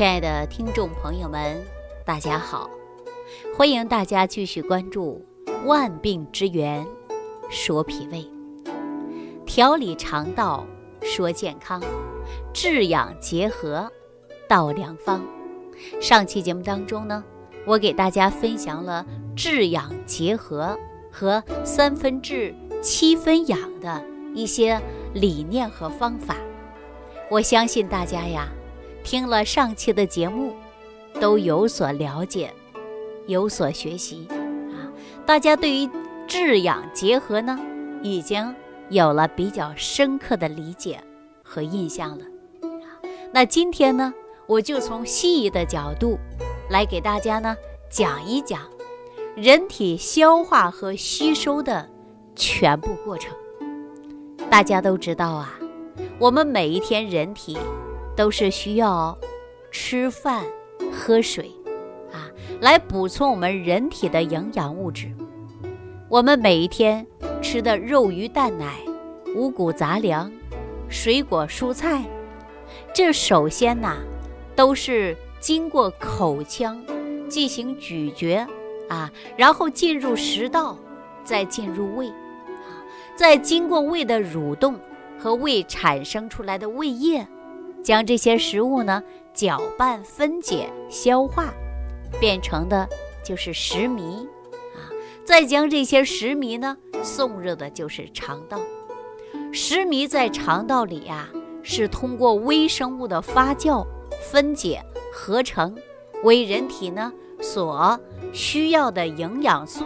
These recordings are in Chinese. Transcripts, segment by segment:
亲爱的听众朋友们，大家好！欢迎大家继续关注《万病之源说脾胃》，调理肠道说健康，治养结合道良方。上期节目当中呢，我给大家分享了治养结合和三分治七分养的一些理念和方法。我相信大家呀。听了上期的节目，都有所了解，有所学习啊！大家对于治养结合呢，已经有了比较深刻的理解和印象了。那今天呢，我就从西医的角度来给大家呢讲一讲人体消化和吸收的全部过程。大家都知道啊，我们每一天人体。都是需要吃饭、喝水啊，来补充我们人体的营养物质。我们每一天吃的肉、鱼、蛋、奶、五谷杂粮、水果、蔬菜，这首先呐，都是经过口腔进行咀嚼啊，然后进入食道，再进入胃啊，再经过胃的蠕动和胃产生出来的胃液。将这些食物呢搅拌、分解、消化，变成的就是食糜啊。再将这些食糜呢送入的就是肠道。食糜在肠道里呀，是通过微生物的发酵、分解、合成为人体呢所需要的营养素，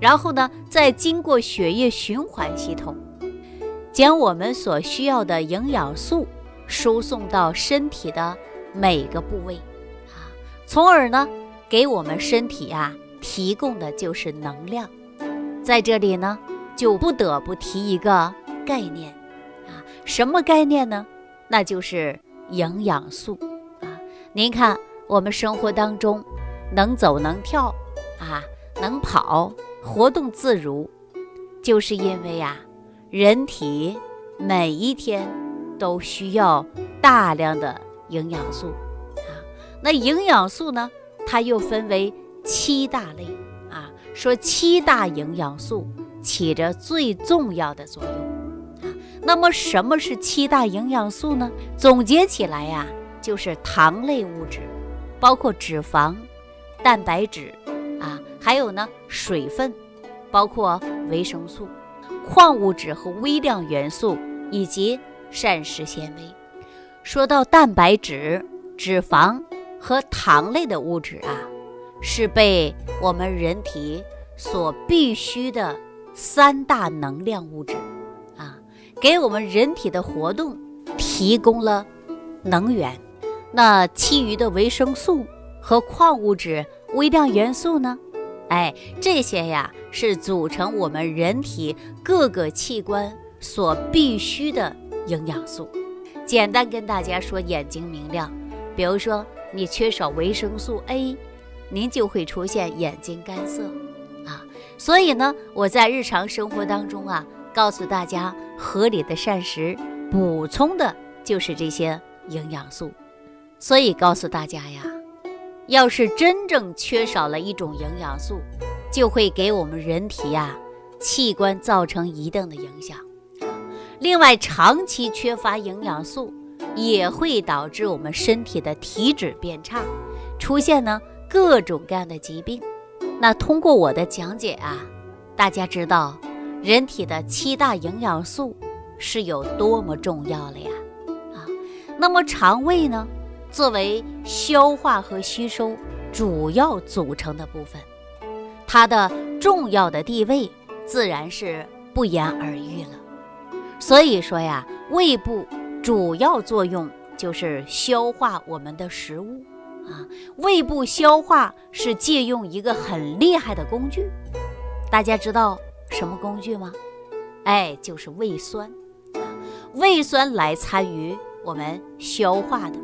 然后呢再经过血液循环系统，将我们所需要的营养素。输送到身体的每个部位，啊，从而呢，给我们身体啊提供的就是能量。在这里呢，就不得不提一个概念，啊，什么概念呢？那就是营养素。啊，您看我们生活当中能走能跳，啊，能跑，活动自如，就是因为呀，人体每一天。都需要大量的营养素啊。那营养素呢？它又分为七大类啊。说七大营养素起着最重要的作用啊。那么什么是七大营养素呢？总结起来呀，就是糖类物质，包括脂肪、蛋白质啊，还有呢水分，包括维生素、矿物质和微量元素以及。膳食纤维，说到蛋白质、脂肪和糖类的物质啊，是被我们人体所必须的三大能量物质啊，给我们人体的活动提供了能源。那其余的维生素和矿物质、微量元素呢？哎，这些呀是组成我们人体各个器官所必须的。营养素，简单跟大家说，眼睛明亮。比如说，你缺少维生素 A，您就会出现眼睛干涩啊。所以呢，我在日常生活当中啊，告诉大家，合理的膳食补充的就是这些营养素。所以告诉大家呀，要是真正缺少了一种营养素，就会给我们人体呀器官造成一定的影响。另外，长期缺乏营养素也会导致我们身体的体质变差，出现呢各种各样的疾病。那通过我的讲解啊，大家知道人体的七大营养素是有多么重要了呀？啊，那么肠胃呢，作为消化和吸收主要组成的部分，它的重要的地位自然是不言而喻了。所以说呀，胃部主要作用就是消化我们的食物啊。胃部消化是借用一个很厉害的工具，大家知道什么工具吗？哎，就是胃酸啊。胃酸来参与我们消化的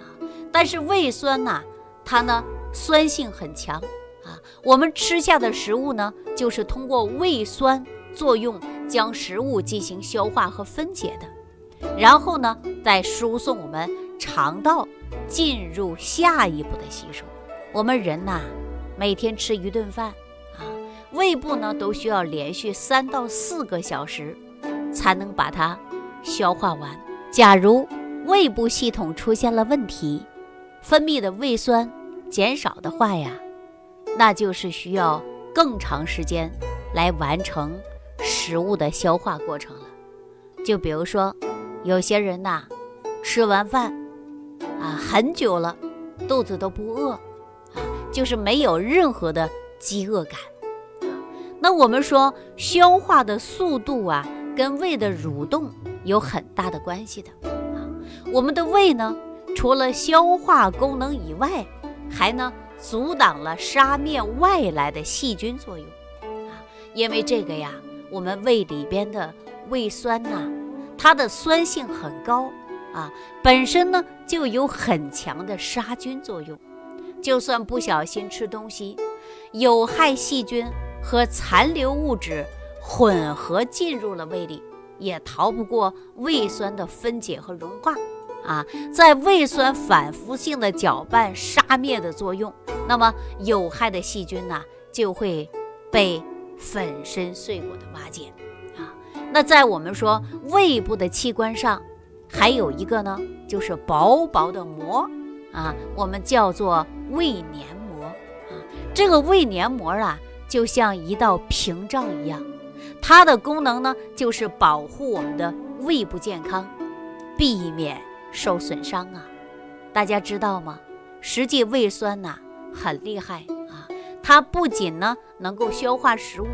啊。但是胃酸呐，它呢酸性很强啊。我们吃下的食物呢，就是通过胃酸作用。将食物进行消化和分解的，然后呢，再输送我们肠道进入下一步的吸收。我们人呐，每天吃一顿饭啊，胃部呢都需要连续三到四个小时才能把它消化完。假如胃部系统出现了问题，分泌的胃酸减少的话呀，那就是需要更长时间来完成食物的消化过程了。就比如说，有些人呐，吃完饭啊很久了，肚子都不饿，啊，就是没有任何的饥饿感。那我们说，消化的速度啊，跟胃的蠕动有很大的关系的。啊，我们的胃呢，除了消化功能以外，还呢阻挡了杀灭外来的细菌作用。啊，因为这个呀，我们胃里边的。胃酸呐，它的酸性很高啊，本身呢就有很强的杀菌作用。就算不小心吃东西，有害细菌和残留物质混合进入了胃里，也逃不过胃酸的分解和融化啊。在胃酸反复性的搅拌杀灭的作用，那么有害的细菌呢就会被粉身碎骨的瓦解。啊那在我们说胃部的器官上，还有一个呢，就是薄薄的膜啊，我们叫做胃黏膜啊。这个胃黏膜啊，就像一道屏障一样，它的功能呢，就是保护我们的胃部健康，避免受损伤啊。大家知道吗？实际胃酸呐很厉害，它不仅呢能够消化食物。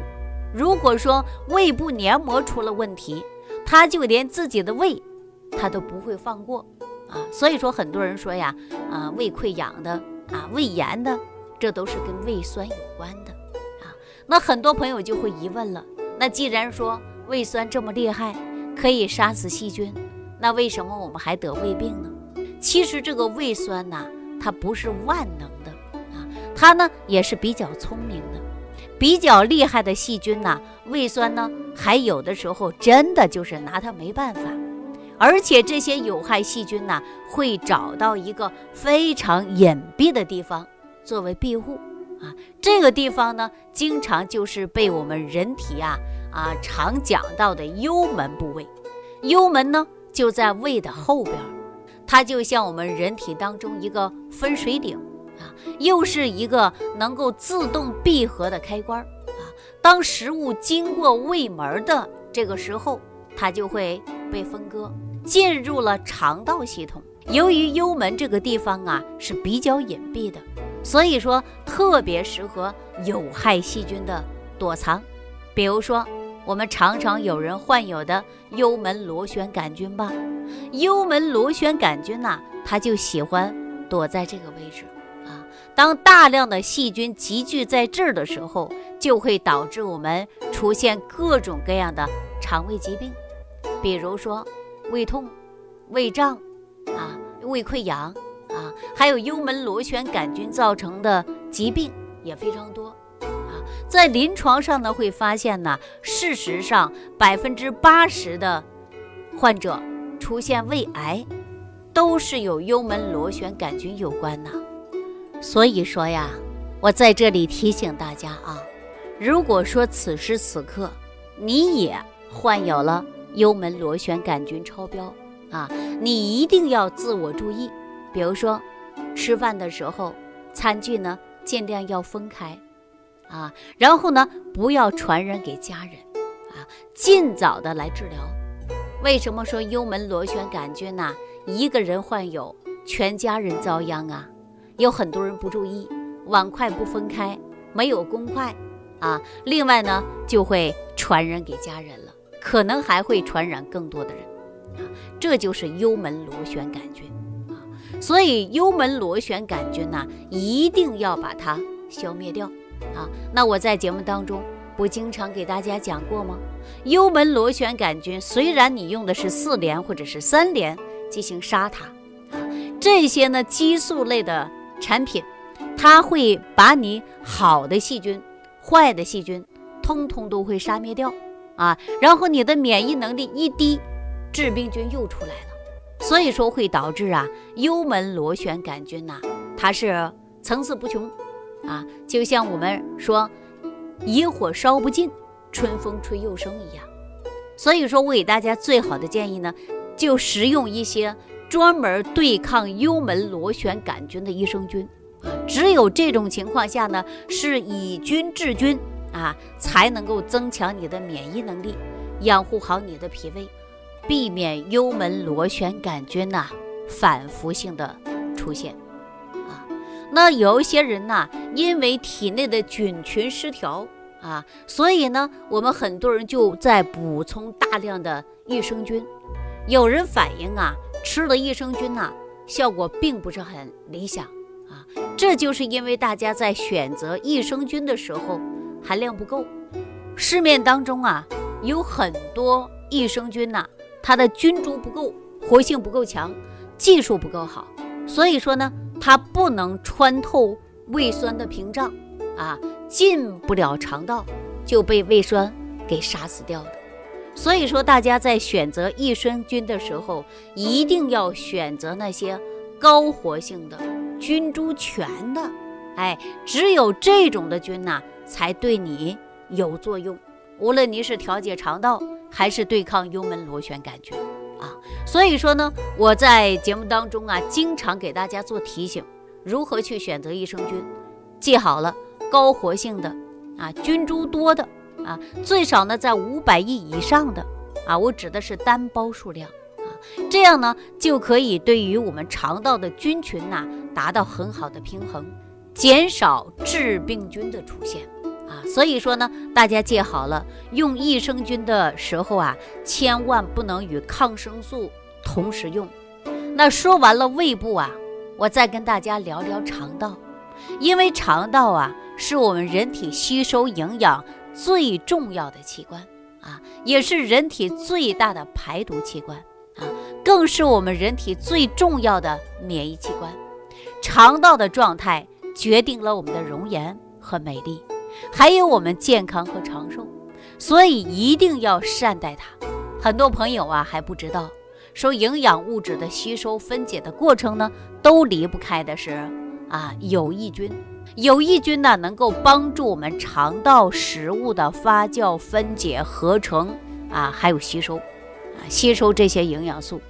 如果说胃部黏膜出了问题，它就连自己的胃，它都不会放过啊。所以说，很多人说呀，啊，胃溃疡的啊，胃炎的，这都是跟胃酸有关的啊。那很多朋友就会疑问了，那既然说胃酸这么厉害，可以杀死细菌，那为什么我们还得胃病呢？其实这个胃酸呐，它不是万能的，它呢也是比较聪明的。比较厉害的细菌呢，胃酸呢，还有的时候真的就是拿它没办法，而且这些有害细菌呢，会找到一个非常隐蔽的地方作为庇护啊。这个地方呢，经常就是被我们人体啊啊常讲到的幽门部位。幽门呢就在胃的后边，它就像我们人体当中一个分水岭。啊，又是一个能够自动闭合的开关啊。当食物经过胃门的这个时候，它就会被分割，进入了肠道系统。由于幽门这个地方啊是比较隐蔽的，所以说特别适合有害细菌的躲藏。比如说，我们常常有人患有的幽门螺旋杆菌吧，幽门螺旋杆菌呐，它就喜欢躲在这个位置。当大量的细菌集聚在这儿的时候，就会导致我们出现各种各样的肠胃疾病，比如说胃痛、胃胀啊、胃溃疡啊，还有幽门螺旋杆菌造成的疾病也非常多啊。在临床上呢，会发现呢，事实上百分之八十的患者出现胃癌，都是有幽门螺旋杆菌有关呐。所以说呀，我在这里提醒大家啊，如果说此时此刻你也患有了幽门螺旋杆菌超标啊，你一定要自我注意。比如说，吃饭的时候餐具呢尽量要分开啊，然后呢不要传染给家人啊，尽早的来治疗。为什么说幽门螺旋杆菌呐，一个人患有，全家人遭殃啊？有很多人不注意，碗筷不分开，没有公筷啊。另外呢，就会传染给家人了，可能还会传染更多的人啊。这就是幽门螺旋杆菌啊。所以幽门螺旋杆菌呢，一定要把它消灭掉啊。那我在节目当中不经常给大家讲过吗？幽门螺旋杆菌虽然你用的是四联或者是三联进行杀它啊，这些呢激素类的。产品，它会把你好的细菌、坏的细菌，通通都会杀灭掉啊。然后你的免疫能力一低，致病菌又出来了。所以说会导致啊幽门螺旋杆菌呐，它是层次不穷啊，就像我们说野火烧不尽，春风吹又生一样。所以说我给大家最好的建议呢，就食用一些专门对抗幽门螺旋杆菌的益生菌，只有这种情况下呢，是以菌治菌啊，才能够增强你的免疫能力，养护好你的脾胃。避免幽门螺旋杆菌呐反复性的出现啊，那有一些人呐，因为体内的菌群失调啊，所以呢，我们很多人就在补充大量的益生菌。有人反映啊，吃了益生菌呐，效果并不是很理想啊，这就是因为大家在选择益生菌的时候含量不够。市面当中啊，有很多益生菌呐。它的菌株不够，活性不够强，技术不够好，所以说呢，它不能穿透胃酸的屏障，啊，进不了肠道，就被胃酸给杀死掉了。所以说，大家在选择益生菌的时候，一定要选择那些高活性的、菌株全的，哎，只有这种的菌呐，才对你有作用。无论你是调节肠道。还是对抗幽门螺旋杆菌啊，所以说呢，我在节目当中啊，经常给大家做提醒，如何去选择益生菌。记好了，高活性的啊，菌株多的啊，最少呢在五百亿以上的啊，我指的是单包数量啊，这样呢就可以对于我们肠道的菌群呐达到很好的平衡，减少致病菌的出现。啊，所以说呢，大家记好了，用益生菌的时候啊，千万不能与抗生素同时用。那说完了胃部啊，我再跟大家聊聊肠道，因为肠道啊是我们人体吸收营养最重要的器官啊，也是人体最大的排毒器官啊，更是我们人体最重要的免疫器官。肠道的状态决定了我们的容颜和美丽。还有我们健康和长寿，所以一定要善待它。很多朋友啊还不知道，说营养物质的吸收分解的过程呢，都离不开的是啊有益菌。有益菌呢能够帮助我们肠道食物的发酵、分解、合成啊，还有吸收啊吸收这些营养素，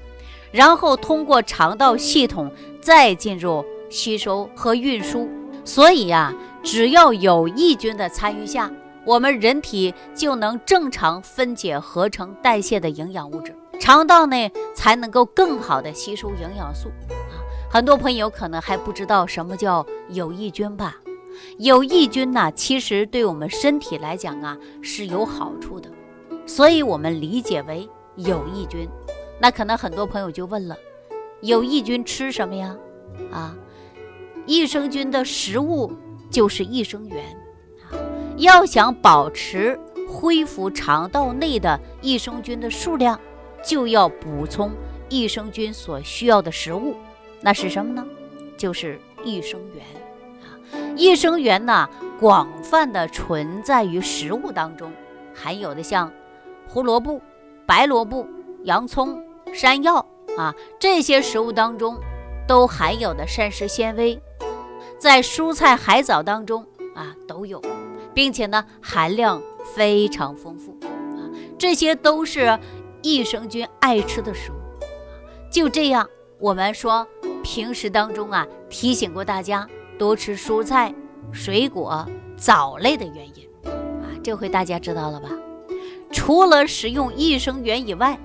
然后通过肠道系统再进入吸收和运输。所以呀。只要有益菌的参与下，我们人体就能正常分解、合成、代谢的营养物质，肠道呢才能够更好的吸收营养素。很多朋友可能还不知道什么叫有益菌吧？有益菌呢，其实对我们身体来讲啊是有好处的，所以我们理解为有益菌。那可能很多朋友就问了，有益菌吃什么呀？啊，益生菌的食物。就是益生元！要想保持恢复肠道内的益生菌的数量，就要补充益生菌所需要的食物。那是什么呢？就是益生元啊！益生元呢，广泛的存在于食物当中，含有的像胡萝卜、白萝卜、洋葱、山药啊这些食物当中，都含有的膳食纤维。在蔬菜、海藻当中啊都有，并且呢含量非常丰富啊，这些都是益生菌爱吃的食物。就这样，我们说平时当中啊提醒过大家多吃蔬菜、水果、藻类的原因啊，这回大家知道了吧？除了使用益生元以外，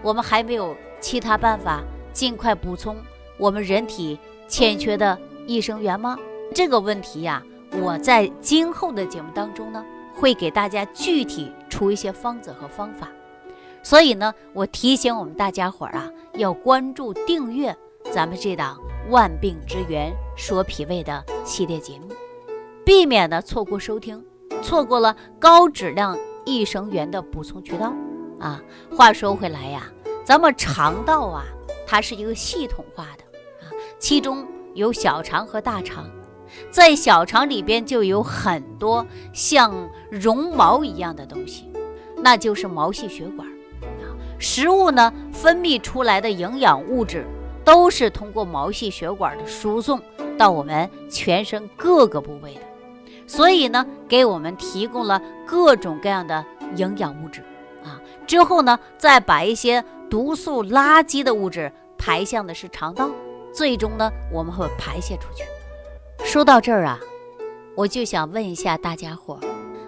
我们还没有其他办法尽快补充我们人体欠缺的。益生元吗？这个问题呀，我在今后的节目当中呢，会给大家具体出一些方子和方法。所以呢，我提醒我们大家伙儿啊，要关注订阅咱们这档《万病之源说脾胃》的系列节目，避免呢错过收听，错过了高质量益生元的补充渠道啊。话说回来呀，咱们肠道啊，它是一个系统化的啊，其中。有小肠和大肠，在小肠里边就有很多像绒毛一样的东西，那就是毛细血管啊。食物呢分泌出来的营养物质都是通过毛细血管的输送到我们全身各个部位的，所以呢给我们提供了各种各样的营养物质啊。之后呢再把一些毒素垃圾的物质排向的是肠道，最终呢我们会排泄出去。说到这儿啊，我就想问一下大家伙，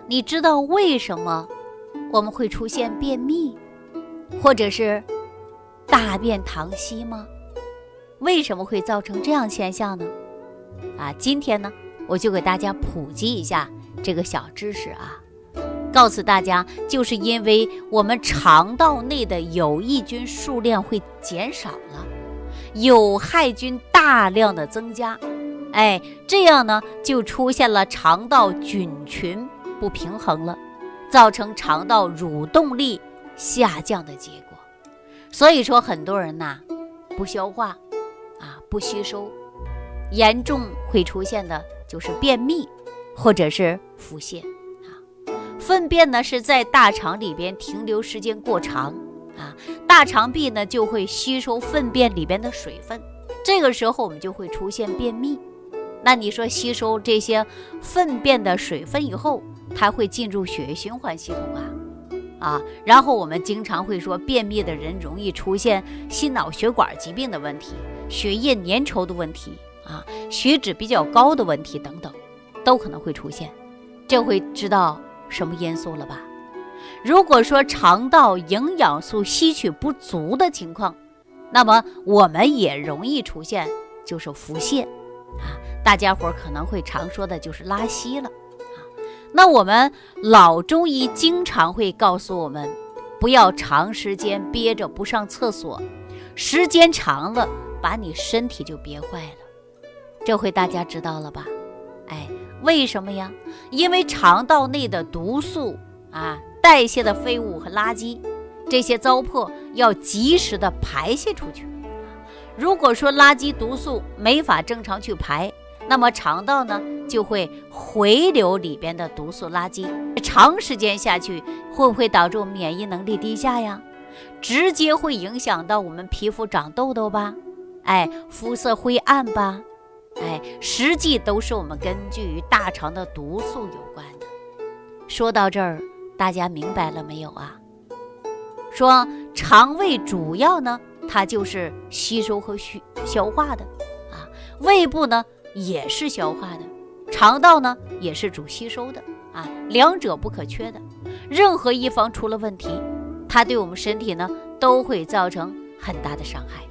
你知道为什么我们会出现便秘？或者是大便溏稀吗？为什么会造成这样现象呢？啊，今天呢，我就给大家普及一下这个小知识啊，告诉大家，就是因为我们肠道内的有益菌数量会减少了，有害菌大量的增加，哎，这样呢，就出现了肠道菌群不平衡了，造成肠道蠕动力。下降的结果，所以说很多人呐不消化不吸收，严重会出现的就是便秘或者是腹泻啊。粪便呢是在大肠里边停留时间过长啊，大肠壁呢就会吸收粪便里边的水分，这个时候我们就会出现便秘。那你说吸收这些粪便的水分以后，它会进入血液循环系统啊？啊，然后我们经常会说，便秘的人容易出现心脑血管疾病的问题、血液粘稠的问题啊、血脂比较高的问题等等，都可能会出现。这会知道什么因素了吧？如果说肠道营养素吸取不足的情况，那么我们也容易出现就是腹泻啊，大家伙可能会常说的就是拉稀了啊。那我们老中医经常会告诉我们，不要长时间憋着不上厕所，时间长了把你身体就憋坏了。这回大家知道了吧？哎，为什么呀？因为肠道内的毒素啊，代谢的废物和垃圾，这些糟粕要及时的排泄出去。如果说垃圾毒素没法正常去排，那么肠道呢就会回流里边的毒素垃圾，长时间下去会不会导致我们免疫能力低下呀？直接会影响到我们皮肤长痘痘吧？哎，肤色灰暗吧？哎，实际都是我们根据大肠的毒素有关的。说到这儿，大家明白了没有啊？说肠胃主要呢，它就是吸收和消消化的啊，胃部呢。也是消化的，肠道呢也是主吸收的啊，两者不可缺的。任何一方出了问题，它对我们身体呢都会造成很大的伤害。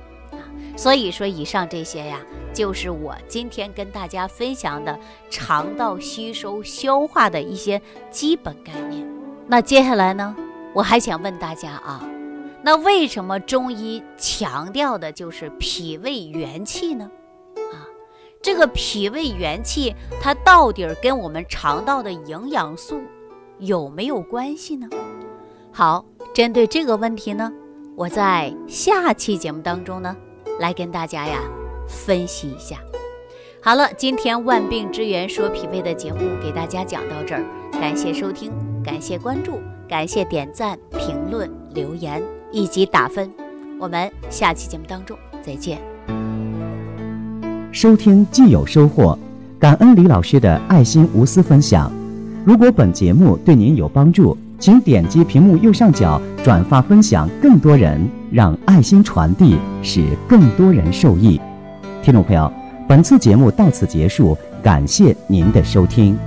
所以说，以上这些呀，就是我今天跟大家分享的肠道吸收消化的一些基本概念。那接下来呢，我还想问大家啊，那为什么中医强调的就是脾胃元气呢？啊这个脾胃元气，它到底跟我们肠道的营养素有没有关系呢？好，针对这个问题呢，我在下期节目当中呢，来跟大家呀分析一下。好了，今天万病之源说脾胃的节目给大家讲到这儿，感谢收听，感谢关注，感谢点赞、评论、留言以及打分。我们下期节目当中再见。收听既有收获，感恩李老师的爱心无私分享。如果本节目对您有帮助，请点击屏幕右上角转发分享，更多人让爱心传递，使更多人受益。听众朋友，本次节目到此结束，感谢您的收听。